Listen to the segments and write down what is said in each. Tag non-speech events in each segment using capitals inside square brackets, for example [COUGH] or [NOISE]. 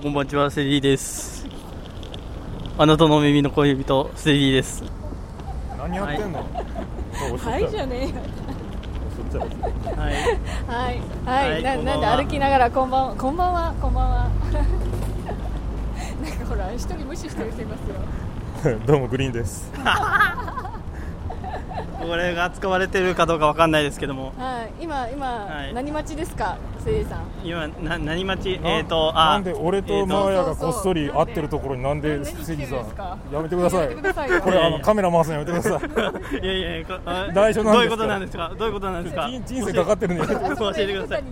こんばんちは、セリーです。あなたの耳の恋人、セリーです。何やってんの、はい。じゃねえよ。はい。はい。はい、はい。ななんで歩きながらこんばんは。こんばんは。こんばんはなんかほら一人無視してる人いますよ。[LAUGHS] どうもグリーンです [LAUGHS] これが使われてるかどうかわかんないですけども、はい。今今、はい。何待ちですかせいさん。今、な何待ち？な？えっ、ー、と、あ、なんで俺とマーヤがこっそり会ってるところになんで何セしてるんリさんやめてくださいこれあのカメラ回すのやめてください。[LAUGHS] いやいやこあ大丈夫どういうことなんですか？どういうことなんですか？人人生かかってるんで教えてください。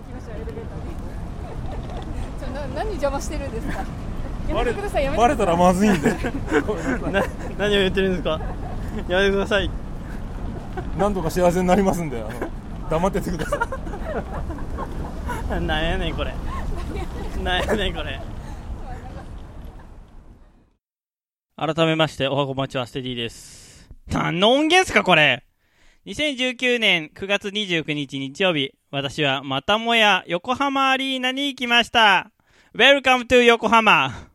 何邪魔してるんですか？やめてくださいやめてください。バレたらまずいんで。[LAUGHS] な [LAUGHS] 何を言ってるんですか？やめてください。何とか幸せになりますんであの黙っててください [LAUGHS] なんやねんこれ。なんやねんこれ。改めまして、おはこまちはステディです。何の音源っすかこれ !2019 年9月29日日曜日、私はまたもや横浜アリーナに行きました。Welcome to 横浜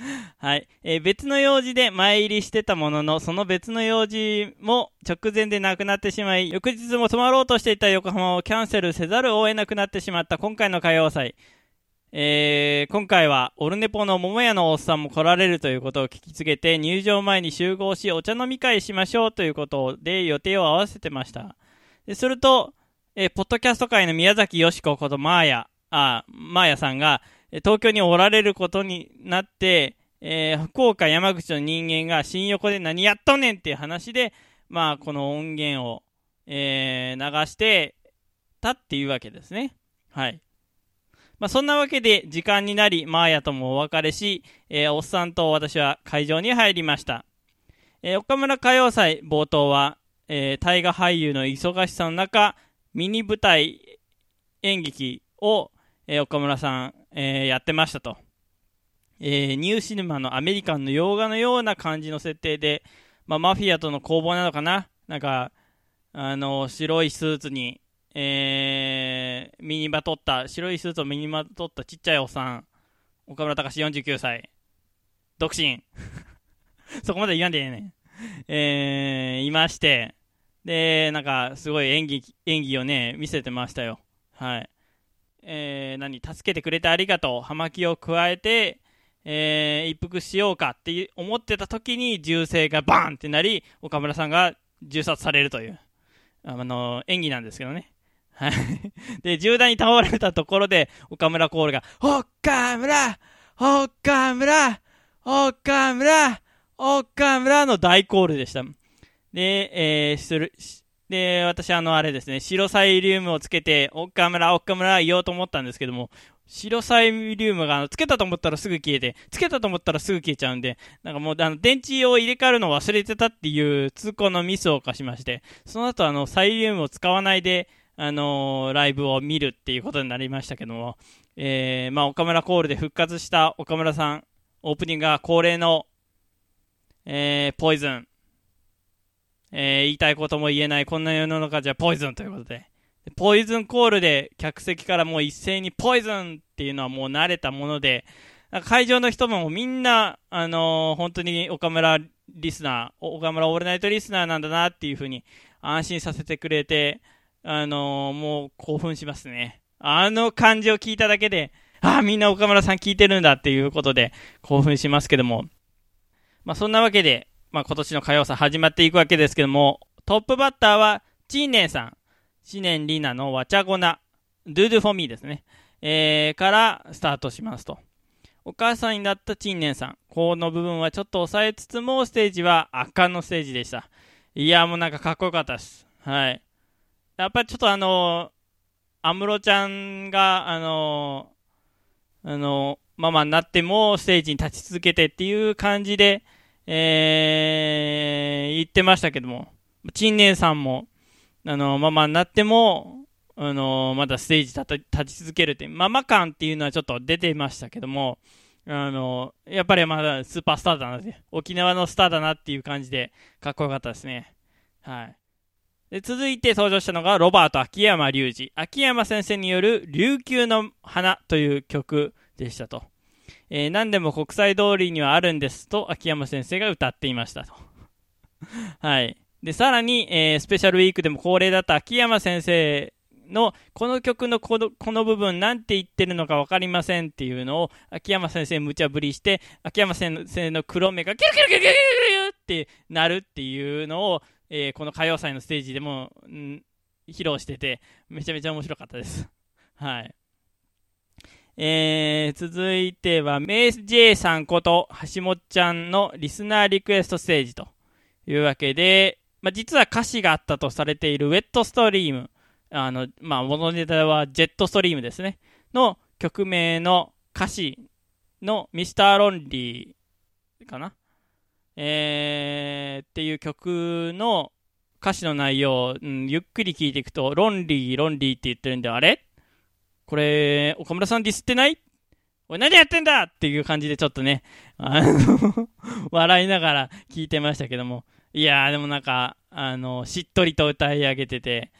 [LAUGHS] はい、えー別の用事で前入りしてたものの、その別の用事も直前でなくなってしまい、翌日も泊まろうとしていた横浜をキャンセルせざるを得なくなってしまった今回の歌謡祭。えー今回はオルネポの桃屋のおっさんも来られるということを聞きつけて入場前に集合しお茶飲み会しましょうということで予定を合わせてました。ですると、えーポッドキャスト界の宮崎よしこことマーヤ、あ、マーヤさんが、東京におられることになって、えー福岡山口の人間が新横で何やっとんねんっていう話で、まあこの音源を、えー流してたっていうわけですね。はい。まあ、そんなわけで時間になり、マーヤともお別れし、えーおっさんと私は会場に入りました。えー岡村歌謡祭冒頭は、えー大河俳優の忙しさの中、ミニ舞台演劇を、えー岡村さん、えーやってましたと。えーニューシネマのアメリカンの洋画のような感じの設定で、まあ、マフィアとの攻防なのかな？なんか、あの、白いスーツに、えー、身にまとった、白いスーツを身にまとったちっちゃいおっさん、岡村隆史49歳、独身。[LAUGHS] そこまで言わんでええねん。えー、いまして、で、なんか、すごい演技、演技をね、見せてましたよ。はい。えー、何、助けてくれてありがとう。葉巻を加えて、えー、一服しようかって思ってた時に銃声がバーンってなり、岡村さんが銃殺されるという、あの、演技なんですけどね。はい。[LAUGHS] で、銃弾に倒れたところで、岡村コールが、岡村岡村岡村岡村の大コールでした。で、えー、する、で、私、あの、あれですね、白サイリウムをつけて、岡村、岡村言おうと思ったんですけども、白サイリウムが、あの、つけたと思ったらすぐ消えて、つけたと思ったらすぐ消えちゃうんで、なんかもう、あの、電池を入れ替えるのを忘れてたっていう通行のミスを犯しまして、その後、あの、サイリウムを使わないで、あのーライブを見るっていうことになりましたけども、えー、まあ、岡村コールで復活した岡村さん、オープニングが恒例の、えー、ポイズン。えー、言いたいことも言えない、こんな世の中じゃポイズンということで。ポイズンコールで客席からもう一斉にポイズンっていうのはもう慣れたもので、会場の人もみんな、あのー本当に岡村リスナー、岡村オールナイトリスナーなんだなっていうふうに安心させてくれて、あのーもう興奮しますね。あの感じを聞いただけで、ああ、みんな岡村さん聞いてるんだっていうことで興奮しますけども。まあそんなわけで、まあ今年の歌謡祭始まっていくわけですけども、トップバッターは、チンネンさん。知念里奈のわちゃごな、ドゥドゥフォミーですね。えー、からスタートしますと。お母さんになったチンネンさん。この部分はちょっと抑えつつも、ステージは圧巻のステージでした。いや、もうなんかかっこよかったです。はい。やっぱりちょっとあの安室ちゃんが、あのあのママになってもステージに立ち続けてっていう感じで、えー、言ってましたけども、陳年さんも、あの、ママになっても、あの、まだステージ立た立ち続けるって、ママ感っていうのはちょっと出てましたけども、あの、やっぱりまだスーパースターだなって、沖縄のスターだなっていう感じで、かっこよかったですね。はい。で続いて登場したのがロバート秋山隆二。秋山先生による琉球の花という曲でしたと。えー、何でも国際通りにはあるんですと秋山先生が歌っていましたと。[LAUGHS] はい。で、さらに、えー、スペシャルウィークでも恒例だった秋山先生のこの曲のこのこの部分なんて言ってるのか分かりませんっていうのを秋山先生無茶ぶりして秋山先生の黒目がキュルキュルキュルキュルキュルってなるっていうのを、えー、この歌謡祭のステージでも、ん、披露しててめちゃめちゃ面白かったです。はい。えー、続いては、メイ J さんこと橋本ちゃんのリスナーリクエストステージというわけで、まあ、実は歌詞があったとされているウェットストリーム、あの、まあ、元ネタはジェットストリームですね、の曲名の歌詞のミスターロンリーかな？えー、っていう曲の歌詞の内容、うん、ゆっくり聞いていくと、ロンリー、ロンリーって言ってるんで、あれ？これ、岡村さんディスってない？おい、何やってんだ？っていう感じでちょっとね、あの [LAUGHS] 笑いながら聞いてましたけども。いやー、でもなんか、あの、しっとりと歌い上げてて、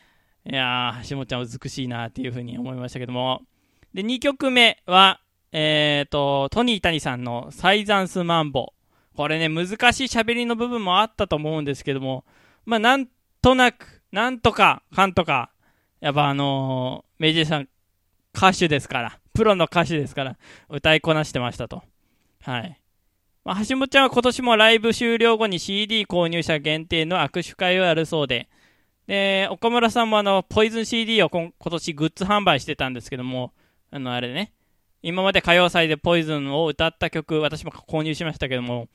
いやー、橋本ちゃん美しいなっていうふうに思いましたけども。で、2曲目は、えっ、ー、と、トニー谷さんのサイザンスマンボ。これね、難しい喋りの部分もあったと思うんですけども、まあ、なんとなく、なんとか、かんとか、やっぱあのー、メイジェさん歌手ですから、プロの歌手ですから、歌いこなしてましたと。はい。まあ、橋本ちゃんは今年もライブ終了後に CD 購入者限定の握手会をやるそうで、で、岡村さんもあの、ポイズン CD を今年グッズ販売してたんですけども、あの、あれね、今まで歌謡祭でポイズンを歌った曲、私も購入しましたけども、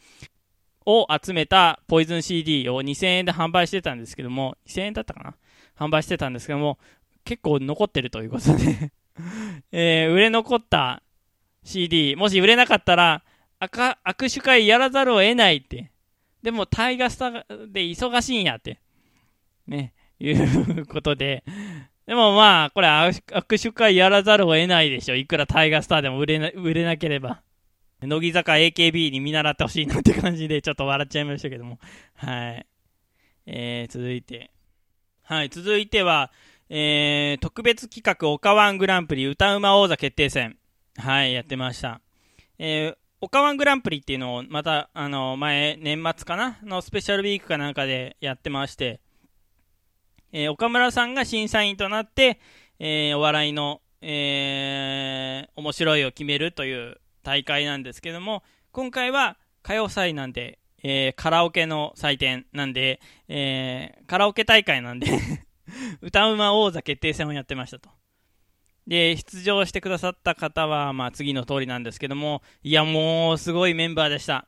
を集めたポイズン CD を2000円で販売してたんですけども、2000円だったかな？販売してたんですけども、結構残ってるということで。[LAUGHS] えー、売れ残った CD、もし売れなかったら、握手会やらざるを得ないって。でも、タイガースターで忙しいんやって。ね、いうことで。でもまあ、これ握手会やらざるを得ないでしょ。いくらタイガースターでも売れな売れなければ。乃木坂 AKB に見習ってほしいなって感じで、ちょっと笑っちゃいましたけども。はい。えー、続いて。はい、続いては、えー、特別企画、オカワングランプリ歌うま王座決定戦。はい、やってました。えー、オカワングランプリっていうのを、また、あの、前、年末かなのスペシャルウィークかなんかでやってまして、えー、岡村さんが審査員となって、えー、お笑いの、えー、面白いを決めるという大会なんですけども、今回は歌謡祭なんで、えー、カラオケの祭典なんで、えー、カラオケ大会なんで [LAUGHS] 歌うま王座決定戦をやってましたと。で、出場してくださった方は、まあ、次の通りなんですけども、いや、もう、すごいメンバーでした。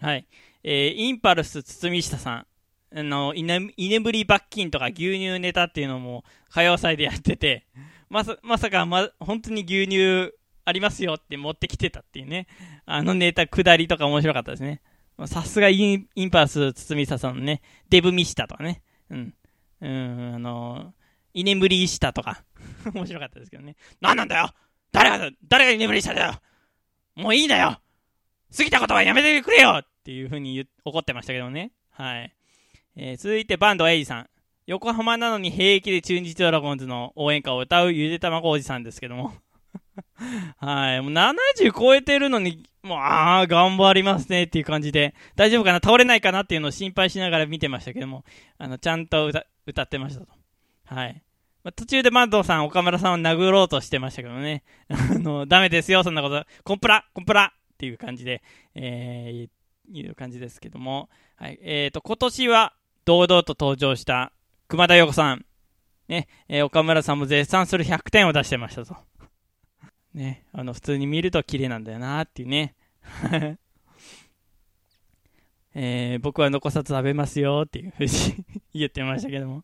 はい。えー、インパルス堤下さん、あの、居眠り罰金とか牛乳ネタっていうのも、歌謡祭でやってて、まさ、まさか、ま、本当に牛乳ありますよって持ってきてたっていうね。あのネタ、下りとか面白かったですね。さすがインパルス堤下さんのね、デブミシタとかね。うん。うん、あの、居眠りしたとか [LAUGHS] 面白かったですけどね。何なんだよ誰が、誰が居眠りしただよもういいんだよ過ぎたことはやめてくれよっていう風に怒ってましたけどね。はい。えー、続いてバンドエイジさん。横浜なのに平気で中日ドラゴンズの応援歌を歌うゆで卵おじさんですけども [LAUGHS] はい。もう70超えてるのに、もう、ああ、頑張りますねっていう感じで、大丈夫かな？倒れないかなっていうのを心配しながら見てましたけども、あの、ちゃんと歌歌ってましたと。はい。まあ、途中でマッドさん、岡村さんを殴ろうとしてましたけどね。[LAUGHS] あの、ダメですよ、そんなこと。コンプラコンプラっていう感じで、えー、いう感じですけども。はい。えっ、ー、と、今年は、堂々と登場した熊田陽子さん。ね、えー、岡村さんも絶賛する100点を出してましたと。ね、あの、普通に見ると綺麗なんだよなっていうね。[LAUGHS] えー、僕は残さず食べますよっていうふうに [LAUGHS] 言ってましたけども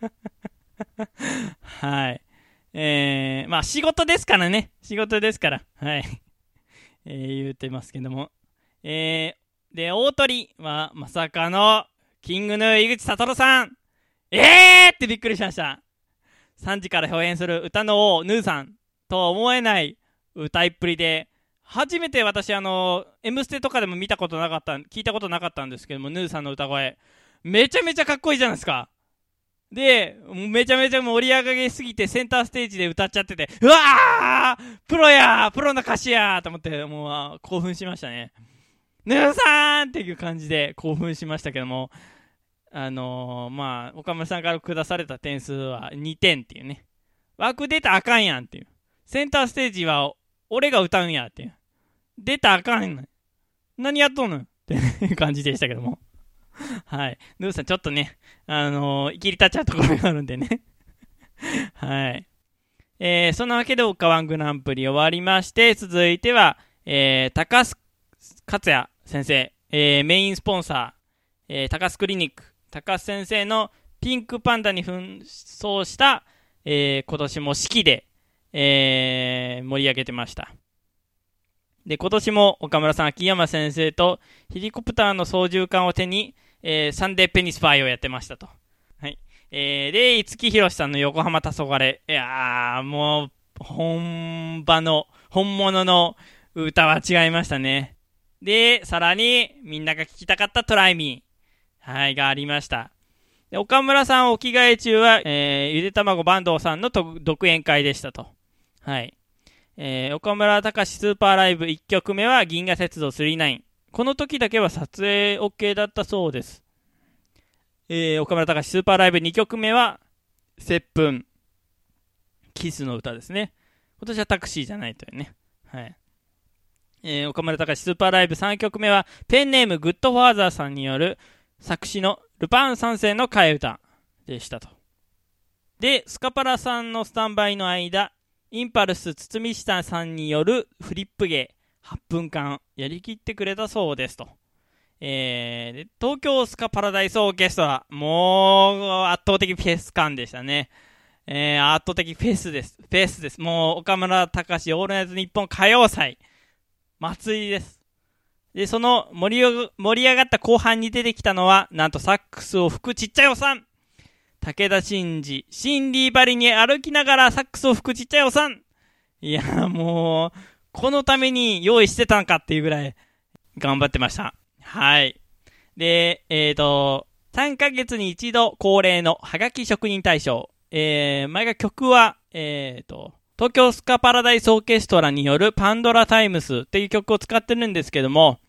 [LAUGHS] はい。えー、まあ仕事ですからね。仕事ですから。はい。えー、言ってますけども。えー、で、大鳥はまさかの、キングヌー井口悟さん。えーってびっくりしました。3時から表演する歌の王、ヌーさんとは思えない歌いっぷりで、初めて私、あの、M ステとかでも見たことなかった、聞いたことなかったんですけども、ヌーさんの歌声、めちゃめちゃかっこいいじゃないですか。で、めちゃめちゃ盛り上がりすぎてセンターステージで歌っちゃってて、うわープロやプロの歌手やと思って、もう興奮しましたね。ぬーさんっていう感じで興奮しましたけども、あのー、まあ、岡村さんから下された点数は2点っていうね。枠出たらあかんやんっていう。センターステージは俺が歌うんやって。出たらあかんねん。何やっとんの？って感じでしたけども。はい。ヌーさんちょっとね、あのー、生きり立っちゃうところがあるんでね。はい。えー、そんなわけで、オカワングランプリ終わりまして、続いては、えー、高須克也先生、えー、メインスポンサー、えー、高須クリニック、高須先生のピンクパンダに扮装した、えー、今年も式で、えー、盛り上げてました。で、今年も岡村さん、秋山先生とヘリコプターの操縦桿を手に、えー、サンデーペニスパイをやってましたと。はい。えー、で、五木ひろしさんの横浜黄昏。いやー、もう、本場の、本物の歌は違いましたね。で、さらに、みんなが聴きたかったトライミー。はい、がありました。岡村さんお着替え中は、えー、ゆで卵坂東さんの独演会でしたと。はい。えー、岡村隆史スーパーライブ1曲目は銀河鉄道39。この時だけは撮影 OK だったそうです。えー、岡村隆史スーパーライブ2曲目は、接吻。キスの歌ですね。今年はタクシーじゃないというね。はい。えー、岡村隆史スーパーライブ3曲目は、ペンネームグッドファーザーさんによる作詞のルパン三世の替え歌でしたと。で、スカパラさんのスタンバイの間、インパルス堤下さんによるフリップ芸8分間やりきってくれたそうですと。えー、東京スカパラダイスオーケストラ、もう圧倒的フェス感でしたね。えー、圧倒的フェスです。フェスです。もう岡村隆史オールナイト日本歌謡祭、祭りです。で、その盛り上盛り上がった後半に出てきたのは、なんとサックスを吹くちっちゃいおさん。武田真治、シンディバリに歩きながらサックスを吹くちっちゃいおさん。いや、もう、このために用意してたんかっていうぐらい頑張ってました。はい。で、えっ、ー、と、3ヶ月に一度恒例のハガキ職人大賞。えー、前が曲は、えっ、ー、と、東京スカパラダイスオーケストラによるパンドラタイムスっていう曲を使ってるんですけども、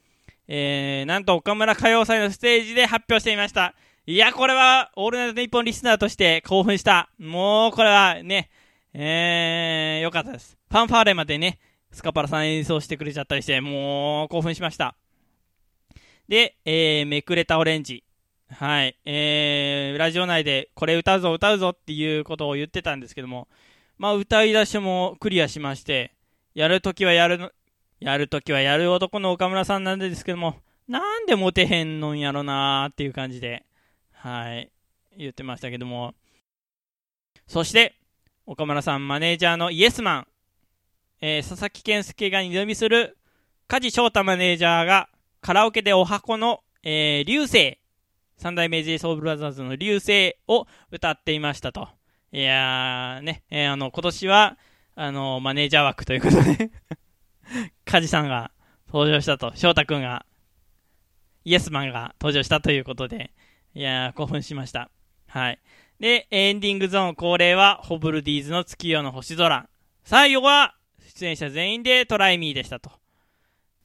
えー、なんと岡村歌謡祭のステージで発表していました。いや、これは、オールナイトニッポンリスナーとして興奮した。もう、これはね、えー、よかったです。ファンファーレまでね、スカパラさん演奏してくれちゃったりして、もう、興奮しました。で、えー、めくれたオレンジ。はい。えー、ラジオ内で、これ歌うぞ、歌うぞっていうことを言ってたんですけども、まあ、歌い出しもクリアしまして、やるときはやるの、やるときはやる男の岡村さんなんですけども、なんでモテへんのんやろなーっていう感じで、はい、言ってましたけども。そして、岡村さんマネージャーのイエスマン、えー、佐々木健介が二度見する梶翔太マネージャーがカラオケでお箱の、えー、流星、三代目 j ソ o u l b r o t h e r の流星を歌っていましたと。いやー、ね、えー、あの、今年は、あの、マネージャー枠ということで。[LAUGHS] 梶さんが登場したと、翔太くんが、イエスマンが登場したということで、いやー、興奮しました。はい。で、エンディングゾーン恒例は、ホブルディーズの月夜の星空。最後は、出演者全員でトライミーでしたと。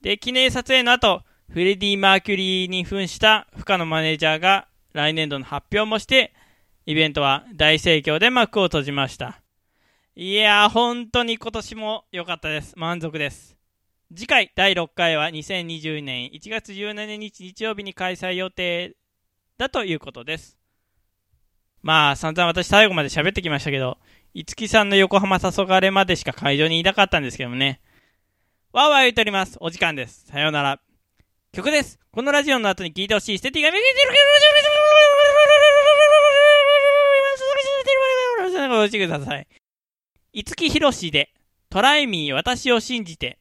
で、記念撮影の後、フレディ・マーキュリーに扮した深野マネージャーが来年度の発表もして、イベントは大盛況で幕を閉じました。いやー、本当に今年も良かったです。満足です。次回第6回は2020年1月17日日曜日に開催予定だということです。まあ、散々私最後まで喋ってきましたけど、五木さんの横浜黄昏までしか会場にいなかったんですけどもね。わーわー言っております。お時間です。さようなら。曲です。このラジオの後に聴いてほしいステティが見てるけど、お待ちください。五木ひろしで、トライミー私を信じて。